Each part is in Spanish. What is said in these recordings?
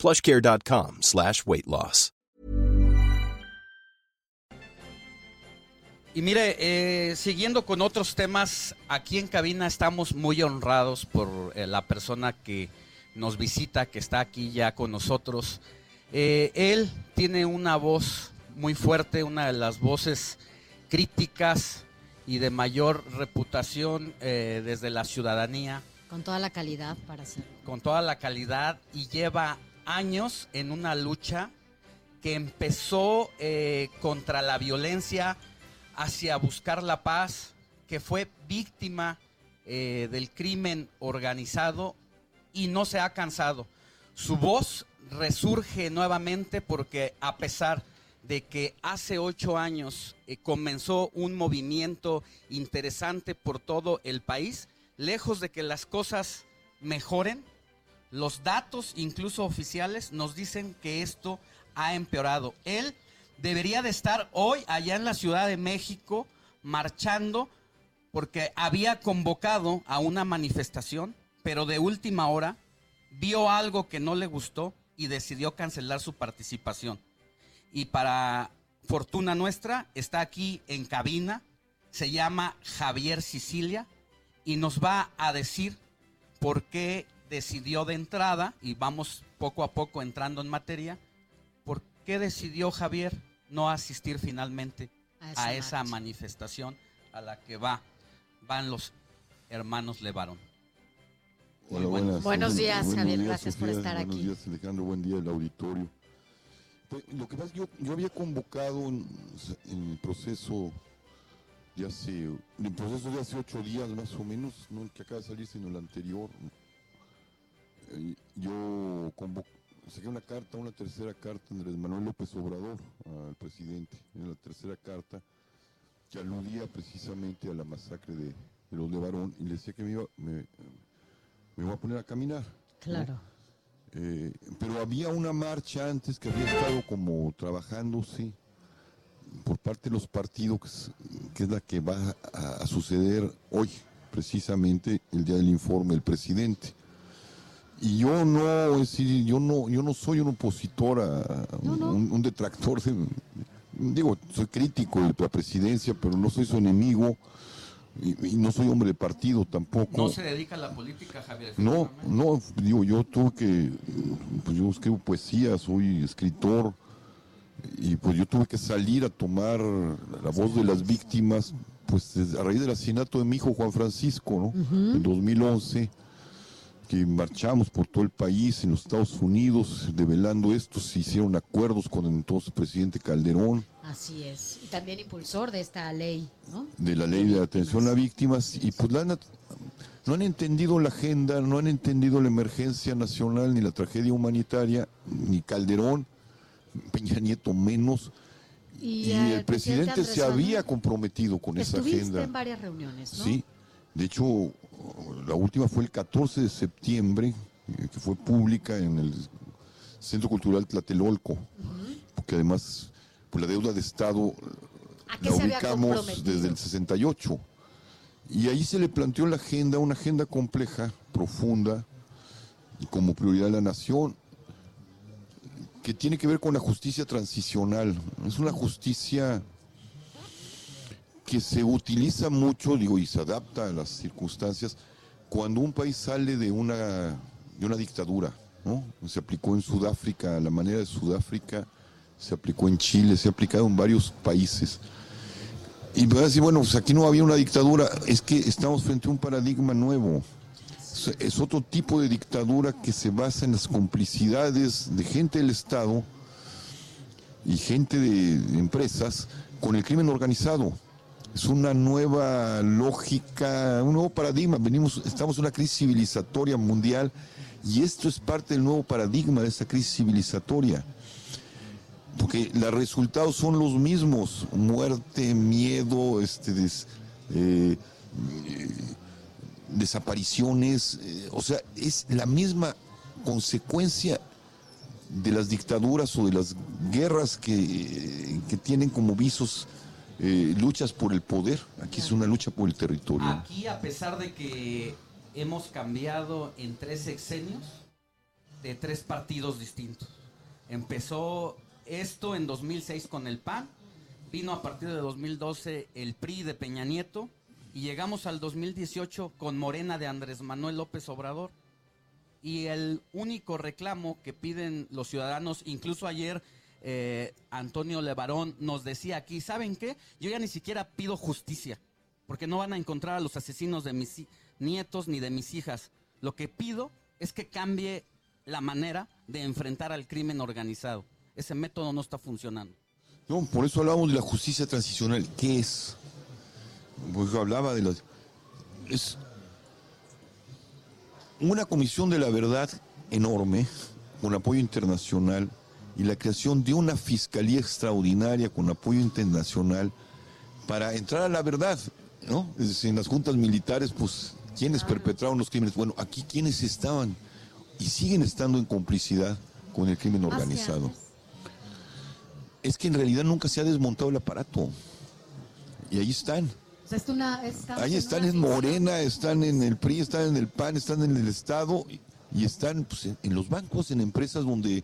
plushcare.com slash weight loss. Y mire, eh, siguiendo con otros temas, aquí en cabina estamos muy honrados por eh, la persona que nos visita, que está aquí ya con nosotros. Eh, él tiene una voz muy fuerte, una de las voces críticas y de mayor reputación eh, desde la ciudadanía. Con toda la calidad para hacerlo. Con toda la calidad y lleva años en una lucha que empezó eh, contra la violencia hacia buscar la paz, que fue víctima eh, del crimen organizado y no se ha cansado. Su voz resurge nuevamente porque a pesar de que hace ocho años eh, comenzó un movimiento interesante por todo el país, lejos de que las cosas mejoren, los datos, incluso oficiales, nos dicen que esto ha empeorado. Él debería de estar hoy allá en la Ciudad de México marchando porque había convocado a una manifestación, pero de última hora vio algo que no le gustó y decidió cancelar su participación. Y para fortuna nuestra, está aquí en cabina, se llama Javier Sicilia y nos va a decir por qué decidió de entrada, y vamos poco a poco entrando en materia, por qué decidió Javier no asistir finalmente A esa a esa marcha. manifestación a la que va, van los hermanos Levarón. Hola, buenos- Buenos días, buenos Javier, días, gracias por estar buenos aquí. días, Alejandro, buen día, el auditorio. Pues, lo que pasa es que yo, yo había convocado en, en el proceso de hace, en el proceso de hace ocho días más o menos, no el que acaba de salir, sino el anterior. Eh, yo saqué una carta, una tercera carta de Andrés Manuel López Obrador al presidente, en la tercera carta que aludía precisamente a la masacre de, de los de Barón y le decía que me iba, me, me iba a poner a caminar. ¿no? Claro. Eh, pero había una marcha antes que había estado como trabajándose por parte de los partidos, que es, que es la que va a, a suceder hoy, precisamente el día del informe del presidente. Y yo no, es decir, yo no, yo no soy un opositor a, No, no. Un, un detractor de, digo, soy crítico de la presidencia, pero no soy su enemigo y, y no soy hombre de partido tampoco. No se dedica a la política, Javier. No, no, digo, yo tuve que, pues yo escribo poesía, soy escritor, y pues yo tuve que salir a tomar la voz de las víctimas, pues a raíz del asesinato de mi hijo Juan Francisco, ¿no? En 2011, que marchamos por todo el país, en los Estados Unidos, develando esto, se hicieron acuerdos con el entonces presidente Calderón, Así es. Y también impulsor de esta ley, ¿no? de la ley de atención a víctimas y pues la no han entendido la agenda, no han entendido la emergencia nacional ni la tragedia humanitaria, ni Calderón, Peña Nieto menos, y, el presidente se había comprometido con esa Estuviste agenda. en varias reuniones, ¿no? Sí, de hecho, la última fue el 14 de septiembre, eh, que fue pública en el Centro Cultural Tlatelolco, porque además, pues la deuda de Estado ¿A qué la ubicamos desde el 68. Y ahí se le planteó la agenda, una agenda compleja, profunda, como prioridad de la nación, que tiene que ver con la justicia transicional. Es una justicia que se utiliza mucho, digo, y se adapta a las circunstancias cuando un país sale de una, de una dictadura, ¿no? Se aplicó en Sudáfrica, a la manera de Sudáfrica, se aplicó en Chile, se ha aplicado en varios países. Y me van a decir, bueno, pues aquí no había una dictadura, es que estamos frente a un paradigma nuevo. Es otro tipo de dictadura que se basa en las complicidades de gente del Estado y gente de empresas con el crimen organizado. Es una nueva lógica, un nuevo paradigma. Venimos, estamos en una crisis civilizatoria mundial y esto es parte del nuevo paradigma de esa crisis civilizatoria. aunque los resultados son los mismos, muerte, miedo, este, eh, desapariciones, eh, o sea, es la misma consecuencia de las dictaduras o de las guerras que, que tienen como visos eh, luchas por el poder. Aquí es una lucha por el territorio. Aquí, a pesar de que hemos cambiado en tres sexenios de tres partidos distintos. Empezó esto en 2006 con el PAN, vino a partir de 2012 el PRI de Peña Nieto y llegamos al 2018 con Morena de Andrés Manuel López Obrador. Y el único reclamo que piden los ciudadanos, incluso ayer eh, Antonio Levarón nos decía aquí, ¿saben qué? Yo ya ni siquiera pido justicia, porque no van a encontrar a los asesinos de mis nietos ni de mis hijas. Lo que pido es que cambie la manera de enfrentar al crimen organizado. Ese método no está funcionando. No, por eso hablábamos de la justicia transicional. ¿Qué es? Pues hablaba de las. Es una comisión de la verdad enorme, con apoyo internacional, y la creación de una fiscalía extraordinaria con apoyo internacional para entrar a la verdad, ¿no? Es decir, en las juntas militares, pues, ¿quiénes perpetraron los crímenes? Bueno, aquí quienes estaban y siguen estando en complicidad con el crimen organizado. Es que en realidad nunca se ha desmontado el aparato. Y ahí están. O sea, es una- estamos Ahí están en. Morena, están en el PRI, están en el PAN, están en el Estado y, y están pues, en, en los bancos, en empresas donde,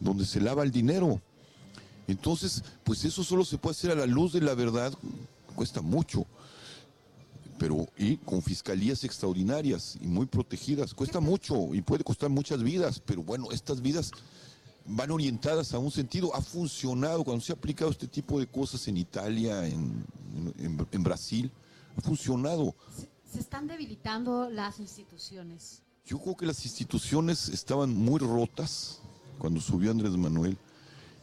donde se lava el dinero. Entonces, pues eso solo se puede hacer a la luz de la verdad, cuesta mucho. Pero, y con fiscalías extraordinarias y muy protegidas, cuesta mucho y puede costar muchas vidas, pero bueno, estas vidas van orientadas a un sentido. Ha funcionado cuando se ha aplicado este tipo de cosas en Italia, en, en- en Brasil. Ha funcionado. Se, se están debilitando las instituciones. Yo creo que las instituciones estaban muy rotas cuando subió Andrés Manuel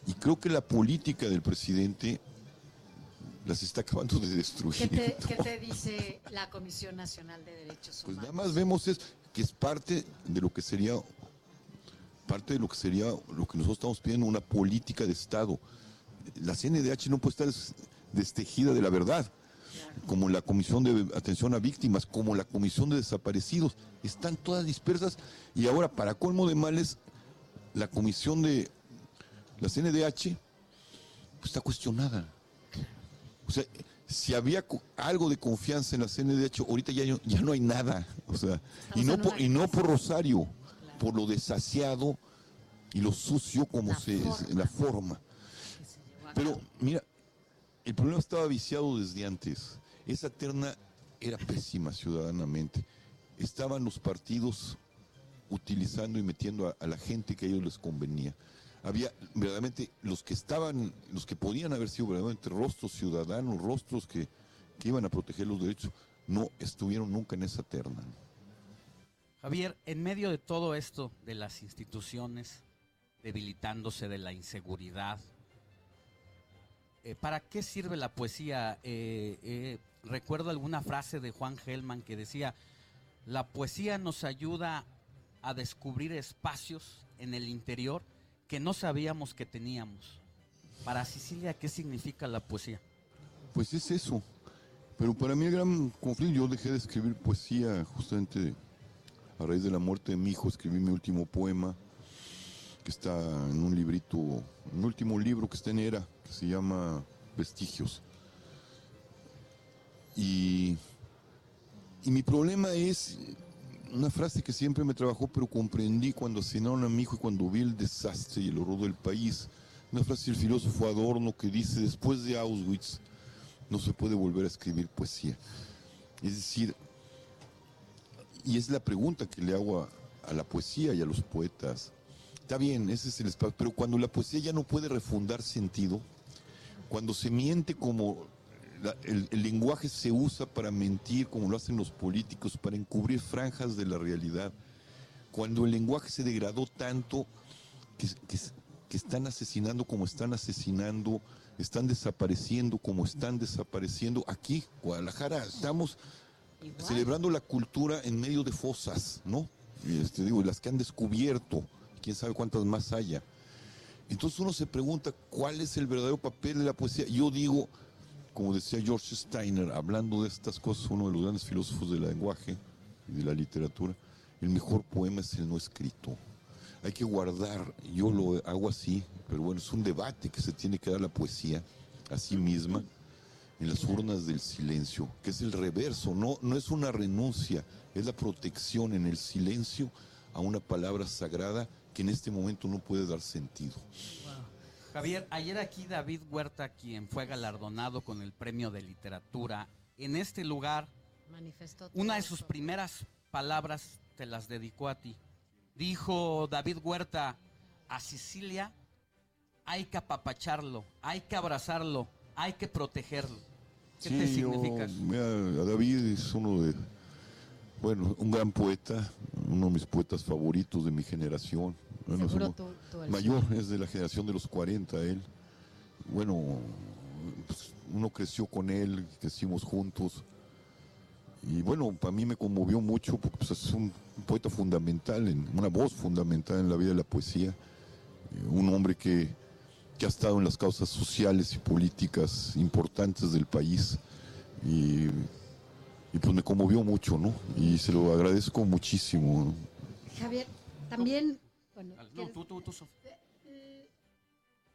y creo que la política del presidente las está acabando de destruir. ¿Qué te, qué te dice la Comisión Nacional de Derechos Pues Humanos? nada más vemos es que es parte de lo que sería parte de lo que sería lo que nosotros estamos pidiendo una política de Estado. La CNDH no puede estar des- destejida de la verdad, como la Comisión de Atención a Víctimas, como la Comisión de Desaparecidos, están todas dispersas y ahora para colmo de males la Comisión de la CNDH pues, está cuestionada. O sea, si había algo de confianza en la CNDH, ahorita ya, no- ya no hay nada. O sea, y no, por, y no por Rosario, por lo desasiado y lo sucio como La se forma. la forma. Pero mira, el problema estaba viciado desde antes. Esa terna era pésima ciudadanamente. Estaban los partidos utilizando y metiendo a, a la gente que a ellos les convenía. Había verdaderamente los que estaban, los que podían haber sido verdaderamente rostros ciudadanos, rostros que, que iban a proteger los derechos, no estuvieron nunca en esa terna. Javier, en medio de todo esto de las instituciones debilitándose de la inseguridad, eh, ¿para qué sirve la poesía? Eh, eh, recuerdo alguna frase de Juan Gelman que decía, la poesía nos ayuda a descubrir espacios en el interior que no sabíamos que teníamos. Para Sicilia, ¿qué significa la poesía? Pues es eso. Pero para mí el gran conflicto, yo dejé de escribir poesía justamente a raíz de la muerte de mi hijo, escribí mi último poema, que está en un librito, un último libro que está en ERA, que se llama Vestigios. Y, y mi problema es una frase que siempre me trabajó, pero comprendí cuando asesinaron a mi hijo y cuando vi el desastre y el horror del país. Una frase del filósofo Adorno que dice, después de Auschwitz no se puede volver a escribir poesía. Es decir, y es la pregunta que le hago a la poesía y a los poetas. Está bien, ese es el espacio, pero cuando la poesía ya no puede refundar sentido, cuando se miente como la- el, el lenguaje se usa para mentir, como lo hacen los políticos, para encubrir franjas de la realidad, cuando el lenguaje se degradó tanto que, que- que están asesinando como están asesinando, están desapareciendo como están desapareciendo, aquí, Guadalajara, estamos Igual. celebrando la cultura en medio de fosas, ¿no? Este, digo, las que han descubierto, quién sabe cuántas más haya. Entonces uno se pregunta cuál es el verdadero papel de la poesía. Yo digo, como decía George Steiner, hablando de estas cosas, uno de los grandes filósofos del lenguaje y de la literatura, el mejor poema es el no escrito. Hay que guardar, yo lo hago así, pero bueno, es un debate que se tiene que dar la poesía a sí misma en las urnas del silencio, que es el reverso, no, no es una renuncia, es la protección en el silencio a una palabra sagrada que en este momento no puede dar sentido. Javier, ayer aquí David Huerta, quien fue galardonado con el premio de literatura, en este lugar, Manifestó una de sus eso. primeras palabras te las dedicó a ti. Dijo David Huerta, a Sicilia hay que apapacharlo, hay que abrazarlo, hay que protegerlo. ¿Qué te Sí, yo- significa? eso? mira, David es uno de, bueno, un gran poeta, uno de mis poetas favoritos de mi generación. Bueno, somos- mayor, es de la generación de los 40 él. Bueno, pues, uno creció con él, crecimos juntos. Y bueno, para mí me conmovió mucho porque pues, es un poeta fundamental, en- una voz fundamental en la vida de la poesía. Eh, Un hombre que, que ha estado en las causas sociales y políticas importantes del país. Y, y pues me conmovió mucho, ¿no? Y se lo agradezco muchísimo. Javier, también, bueno, No, ¿quieres- tú, tú, tú, Sofía. Eh,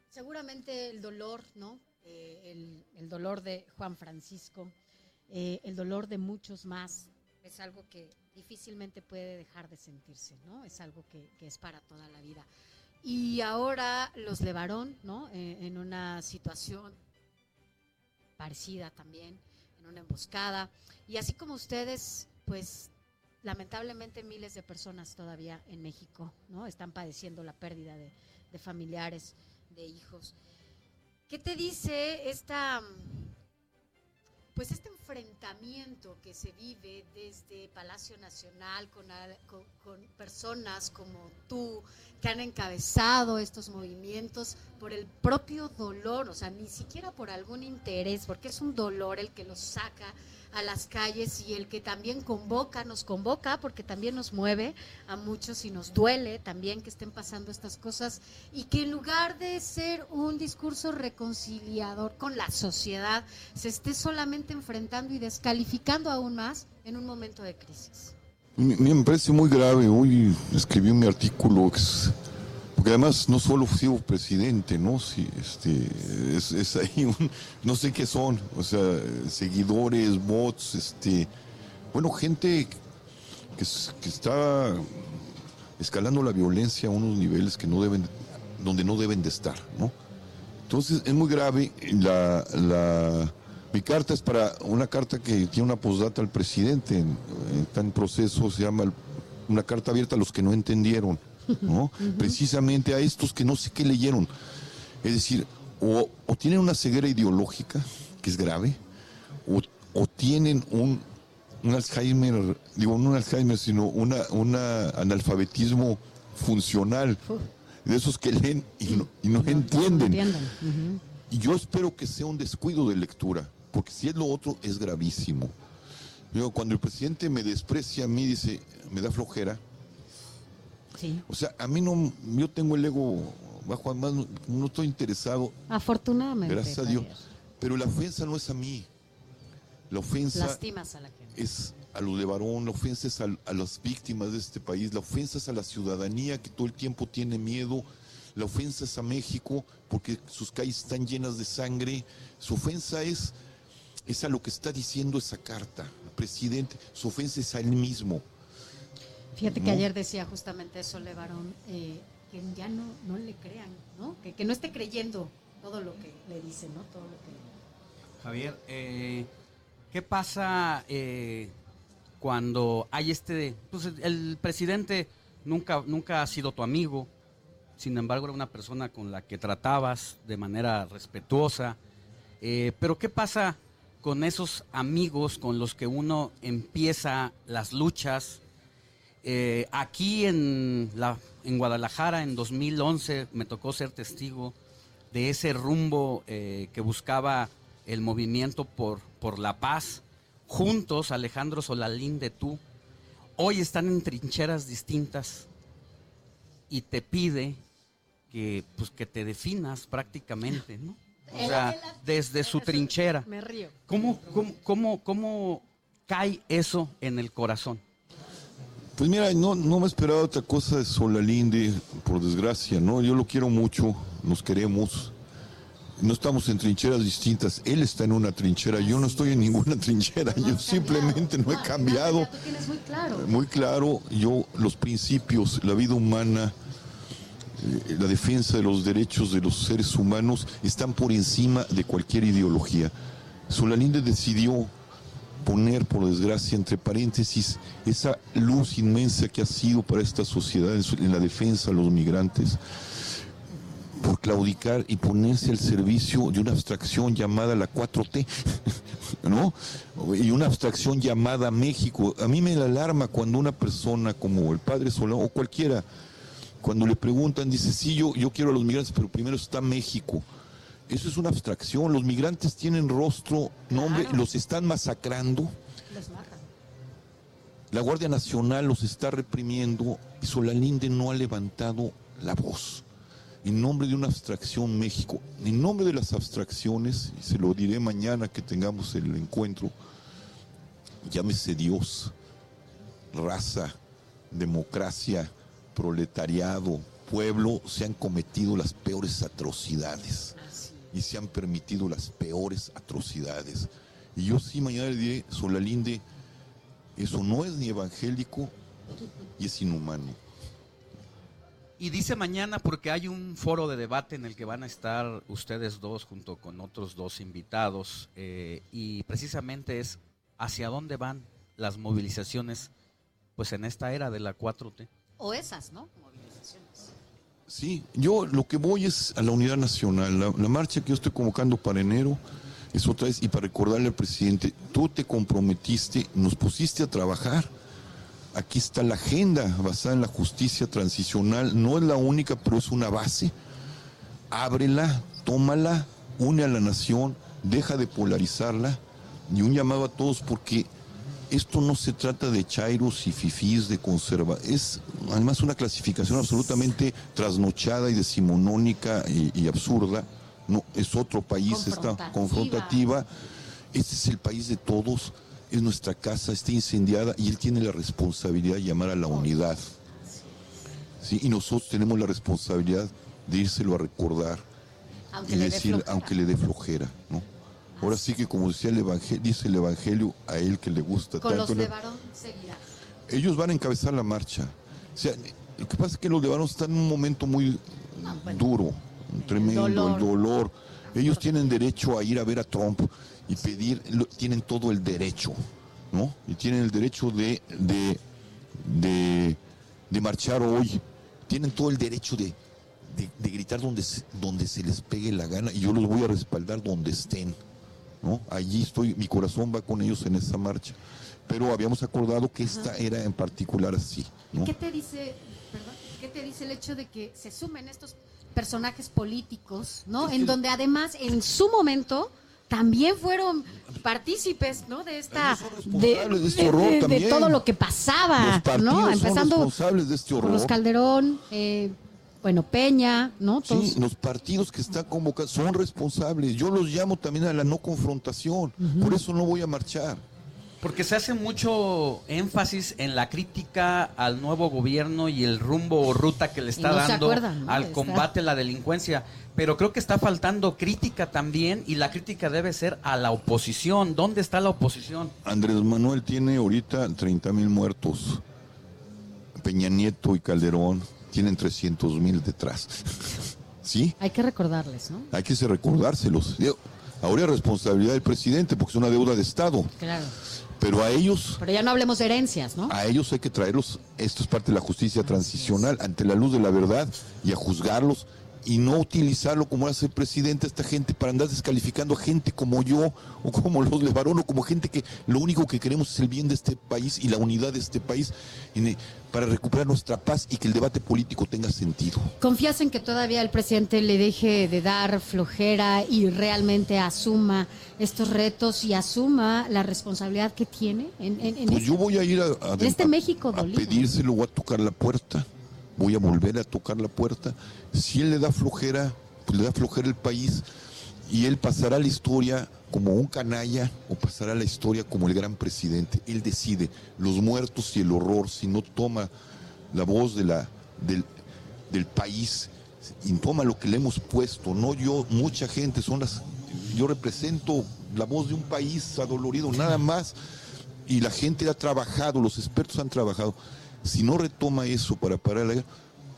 seguramente el dolor, ¿no? Eh, el, el dolor de Juan Francisco, eh, el dolor de muchos más, es algo que difícilmente puede dejar de sentirse, ¿no? Es algo que, que es para toda la vida. Y ahora los Levarón, ¿no? Eh, en una situación parecida también, en una emboscada. Y así como ustedes, pues lamentablemente miles de personas todavía en México, ¿no? Están padeciendo la pérdida de, de familiares, de hijos. ¿Qué te dice esta, pues este enfrentamiento que se vive desde Palacio Nacional con, con personas como tú que han encabezado estos movimientos por el propio dolor, o sea, ni siquiera por algún interés, porque es un dolor el que los saca a las calles y el que también convoca, nos convoca, porque también nos mueve a muchos y nos duele también que estén pasando estas cosas y que en lugar de ser un discurso reconciliador con la sociedad, se esté solamente enfrentando y descalificando aún más en un momento de crisis. Me, me parece muy grave. Hoy escribí mi artículo, porque además no solo sido presidente, ¿no? Sí, este, es, ahí no sé qué son, o sea, seguidores, bots, este, bueno, gente que, es- que está escalando la violencia a unos niveles que no deben, donde no deben de estar, ¿no? Entonces es muy grave. La- mi carta es para una carta que tiene una postdata al presidente. en- Está en proceso, se llama una carta abierta a los que no entendieron, ¿no? Precisamente a estos que no sé qué leyeron. Es decir, o, o tienen una ceguera ideológica, que es grave, o, o tienen un, un Alzheimer, digo, no un Alzheimer, sino una, una analfabetismo funcional, de esos que leen y no, y no entienden. Y yo espero que sea un descuido de lectura, porque si es lo otro es gravísimo. Yo, cuando el presidente me desprecia a mí, dice, me da flojera. Sí. O sea, a mí no, yo tengo el ego bajo, además no, no estoy interesado, Afortunadamente. gracias a Dios. Pero la ofensa no es a mí. La ofensa Lastimas a la gente. es a los de varón, la ofensa es al- a, las víctimas de este país, la ofensa es a la ciudadanía que todo el tiempo tiene miedo, la ofensa es a México porque sus calles están llenas de sangre, su ofensa es, es a lo que está diciendo esa carta, presidente, su ofensa es a él mismo. Fíjate que ayer decía justamente eso, Levarón, eh, que ya no, no le crean, ¿no? Que, que no esté creyendo todo lo que le dicen, ¿no? Todo lo que... Javier, eh, ¿qué pasa eh, cuando hay este... Pues el- el presidente nunca, nunca ha sido tu amigo, sin embargo era una persona con la que tratabas de manera respetuosa, eh, pero ¿qué pasa con esos amigos con los que uno empieza las luchas? Eh, aquí en, la, en Guadalajara en 2011 me tocó ser testigo de ese rumbo eh, que buscaba el movimiento por, por la paz. Juntos, Alejandro Solalín de tú, hoy están en trincheras distintas y te pide que, pues, que te definas prácticamente, ¿no? O sea, desde su trinchera. Me río. ¿Cómo, cómo, cómo, cómo cae eso en el corazón? Pues mira, no, no me esperaba otra cosa de Solalinde, por desgracia, ¿no? Yo lo quiero mucho, nos queremos. No estamos en trincheras distintas. Él está en una trinchera, yo no estoy en ninguna trinchera. No Yo simplemente no he al final cambiado. Tú tienes muy claro. Muy claro, yo los principios, la vida humana, la defensa de los derechos de los seres humanos están por encima de cualquier ideología. Solalinde decidió poner, por desgracia, entre paréntesis, esa luz inmensa que ha sido para esta sociedad en, la defensa a los migrantes, por claudicar y ponerse al servicio de una abstracción llamada la 4T, ¿no? Y una abstracción llamada México. A mí me alarma cuando una persona como el padre Solano o cualquiera, cuando le preguntan, dice, sí, yo, yo quiero a los migrantes, pero primero está México. Eso es una abstracción. Los migrantes tienen rostro, nombre, Claro. los están masacrando. Los matan. La Guardia Nacional los está reprimiendo y Solalinde no ha levantado la voz. En nombre de una abstracción México, en nombre de las abstracciones, y se lo diré mañana que tengamos el encuentro, llámese Dios, raza, democracia, proletariado, pueblo, se han cometido las peores atrocidades y se han permitido las peores atrocidades. Y yo sí mañana le diré, Solalinde, eso no es ni evangélico y es inhumano. Y dice mañana porque hay un foro de debate en el que van a estar ustedes dos junto con otros dos invitados eh, y precisamente es hacia dónde van las movilizaciones pues en esta era de la 4T. O esas, ¿no? Movilizaciones. Sí, yo lo que voy es a la unidad nacional. La, la marcha que yo estoy convocando para enero es otra vez, y para recordarle al presidente, tú te comprometiste, nos pusiste a trabajar. Aquí está la agenda basada en la justicia transicional. No es la única, pero es una base. Ábrela, tómala, une a la nación, deja de polarizarla. Y un llamado a todos porque esto no se trata de chairos y fifís de conserva, es además una clasificación absolutamente trasnochada y decimonónica y, y absurda. No, es otro país, está Confrontativa. confrontativa. Este es el país de todos, es nuestra casa, está incendiada y él tiene la responsabilidad de llamar a la unidad. ¿sí? Y nosotros tenemos la responsabilidad de írselo a recordar Aunque y decir, aunque le dé flojera, ¿no? Ahora sí que como decía el evangelio, dice el evangelio a él que le gusta Con los de varón seguirás. ellos van a encabezar la marcha. O sea, lo que pasa es que los de Varón están en un momento muy No, bueno. duro, tremendo, dolor. el dolor. Ellos tienen derecho a ir a ver a Trump y pedir, lo- tienen todo el derecho, ¿no? Y tienen el derecho de, de, de, de marchar hoy. Tienen todo el derecho de, de, de gritar donde donde se les pegue la gana y yo los voy a respaldar donde estén. ¿No? Allí estoy, mi corazón va con ellos en esa marcha. Pero habíamos acordado que esta era en particular así, ¿no? ¿Qué te dice, perdón, qué te dice el hecho de que se sumen estos personajes políticos, ¿no? En donde además en su momento también fueron partícipes, ¿no? De esta son de este horror de- de también. todo lo que pasaba, Los ¿no? son Empezando responsables de este por los. Calderón, eh, bueno, Peña, ¿no? Todos. Sí, los partidos que están convocados son responsables. Yo los llamo también a la no confrontación. Por eso no voy a marchar. Porque se hace mucho énfasis en la crítica al nuevo gobierno y el rumbo o ruta que le está no dando acuerdan, ¿no? de al combate a la delincuencia. Pero creo que está faltando crítica también y la crítica debe ser a la oposición. ¿Dónde está la oposición? Andrés Manuel tiene ahorita 30 mil muertos. Peña Nieto y Calderón tienen 300 mil detrás. ¿Sí? Hay que recordarles, ¿no? Hay que se recordárselos. Ahora es responsabilidad del presidente porque es una deuda de Estado. Claro. Pero a ellos, Pero ya no hablemos de herencias, ¿no? a ellos hay que traerlos, esto es parte de la justicia transicional, ante la luz de la verdad y a juzgarlos y no utilizarlo como hace el presidente esta gente para andar descalificando a gente como yo o como los Levarón o como gente que lo único que queremos es el bien de este país y la unidad de este país para recuperar nuestra paz y que el debate político tenga sentido. ¿Confías en que todavía el presidente le deje de dar flojera y realmente asuma estos retos y asuma la responsabilidad que tiene en, en- en Pues este- yo voy a ir a, a- en este a- México a pedírselo o a tocar la puerta. Voy a volver a tocar la puerta. Si él le da flojera, pues le da flojera el país y él pasará la historia como un canalla o pasará la historia como el gran presidente. Él decide los muertos y el horror si no toma la voz de la, del, del país y toma lo que le hemos puesto, no yo, mucha gente, son las, yo represento la voz de un país adolorido, nada más, y la gente ha trabajado, los expertos han trabajado. Si no retoma eso para parar la guerra,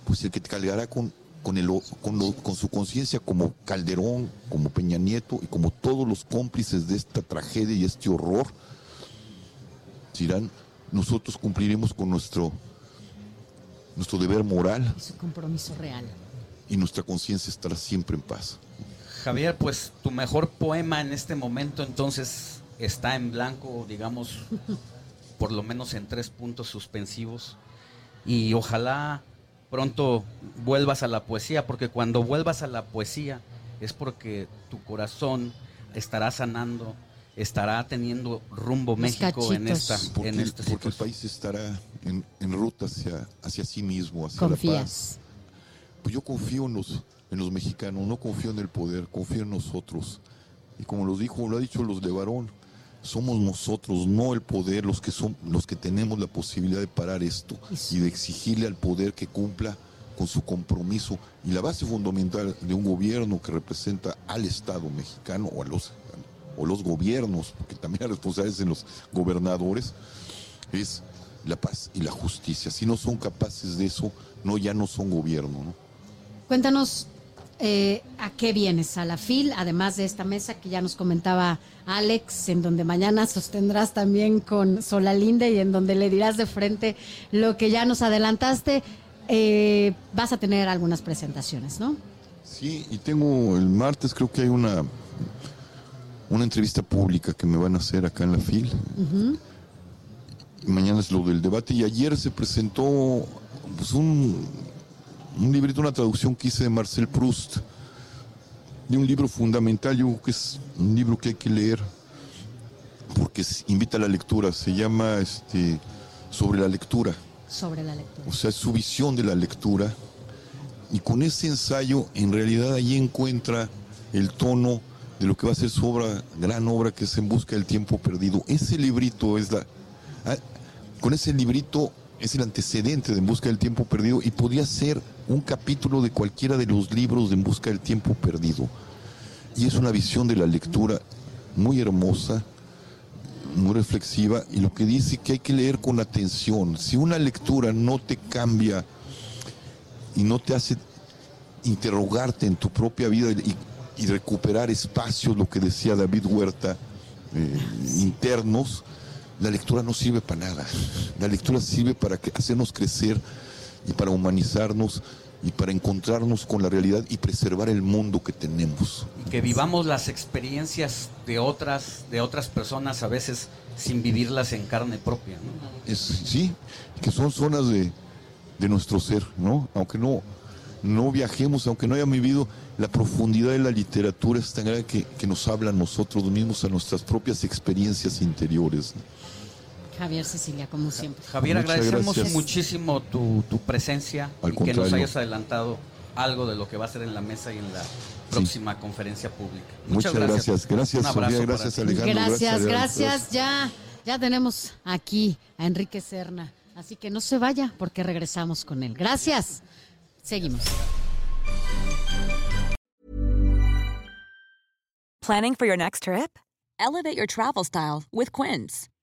pues el que te cargará con, con, el, con, lo- con su conciencia como Calderón, como Peña Nieto y como todos los cómplices de esta tragedia y este horror, dirán, nosotros cumpliremos con nuestro, nuestro deber moral Y su compromiso real. y nuestra conciencia estará siempre en paz. Javier, pues tu mejor poema en este momento entonces está en blanco, digamos, por lo menos en tres puntos suspensivos. Y ojalá pronto vuelvas a la poesía, porque cuando vuelvas a la poesía es porque tu corazón estará sanando, estará teniendo rumbo Los México en esta. Porque, en esta porque el país estará en, en ruta hacia, hacia sí mismo, hacia la paz. Pues yo confío en los, en los mexicanos, no confío en el poder, confío en nosotros. Y como lo dijo, lo ha dicho los de Varón, somos nosotros, no el poder, los que son, los que tenemos la posibilidad de parar esto y de exigirle al poder que cumpla con su compromiso. Y la base fundamental de un gobierno que representa al Estado mexicano o a los o los gobiernos, porque también hay responsabilidades en los gobernadores, es la paz y la justicia. Si no son capaces de eso, no ya no son gobierno, ¿no? Cuéntanos eh, a qué vienes a la FIL, además de esta mesa que ya nos comentaba Alex, en donde mañana sostendrás también con Solalinde y en donde le dirás de frente lo que ya nos adelantaste. Eh, vas a tener algunas presentaciones, ¿no? Sí, y tengo el martes creo que hay una una entrevista pública que me van a hacer acá en la FIL. Mañana es lo del debate y ayer se presentó pues, un, un librito, una traducción que hice de Marcel Proust, de un libro fundamental, yo creo que es un libro que hay que leer porque invita a la lectura, se llama este, Sobre la lectura. Sobre la lectura. O sea, su visión de la lectura. Y con ese ensayo, en realidad ahí encuentra el tono de lo que va a ser su obra, gran obra, que es En Busca del Tiempo Perdido. Ese librito es la. ah, Con ese librito es el antecedente de En Busca del Tiempo Perdido y podría ser un capítulo de cualquiera de los libros de En Busca del Tiempo Perdido. Y es una visión de la lectura muy hermosa, muy reflexiva y lo que dice que hay que leer con atención. Si una lectura no te cambia y no te hace interrogarte en tu propia vida y, y recuperar espacios, lo que decía David Huerta, eh, internos, la lectura no sirve para nada. La lectura sirve para que, hacernos crecer y para humanizarnos y para encontrarnos con la realidad y preservar el mundo que tenemos. que vivamos las experiencias de otras de otras personas a veces sin vivirlas en carne propia ¿no? es, sí, que son zonas de, de nuestro ser, ¿no? Aunque no, no viajemos, aunque no hayamos vivido, la profundidad de la literatura es tan grande que, que nos habla a nosotros mismos, a nuestras propias experiencias interiores. ¿no? Javier Cecilia, como siempre. Javier Muchas agradecemos gracias. muchísimo tu, tu presencia Al y que nos hayas adelantado algo de lo que va a ser en la mesa y en la próxima conferencia pública Muchas gracias. Gracias, Un abrazo Sofía. para Gracias. Alejandro. Gracias, gracias. Ya, ya tenemos aquí a Enrique Serna. Así que no se vaya porque regresamos con él. Gracias. Seguimos. Planning for your next trip? Elevate your travel style with Quince.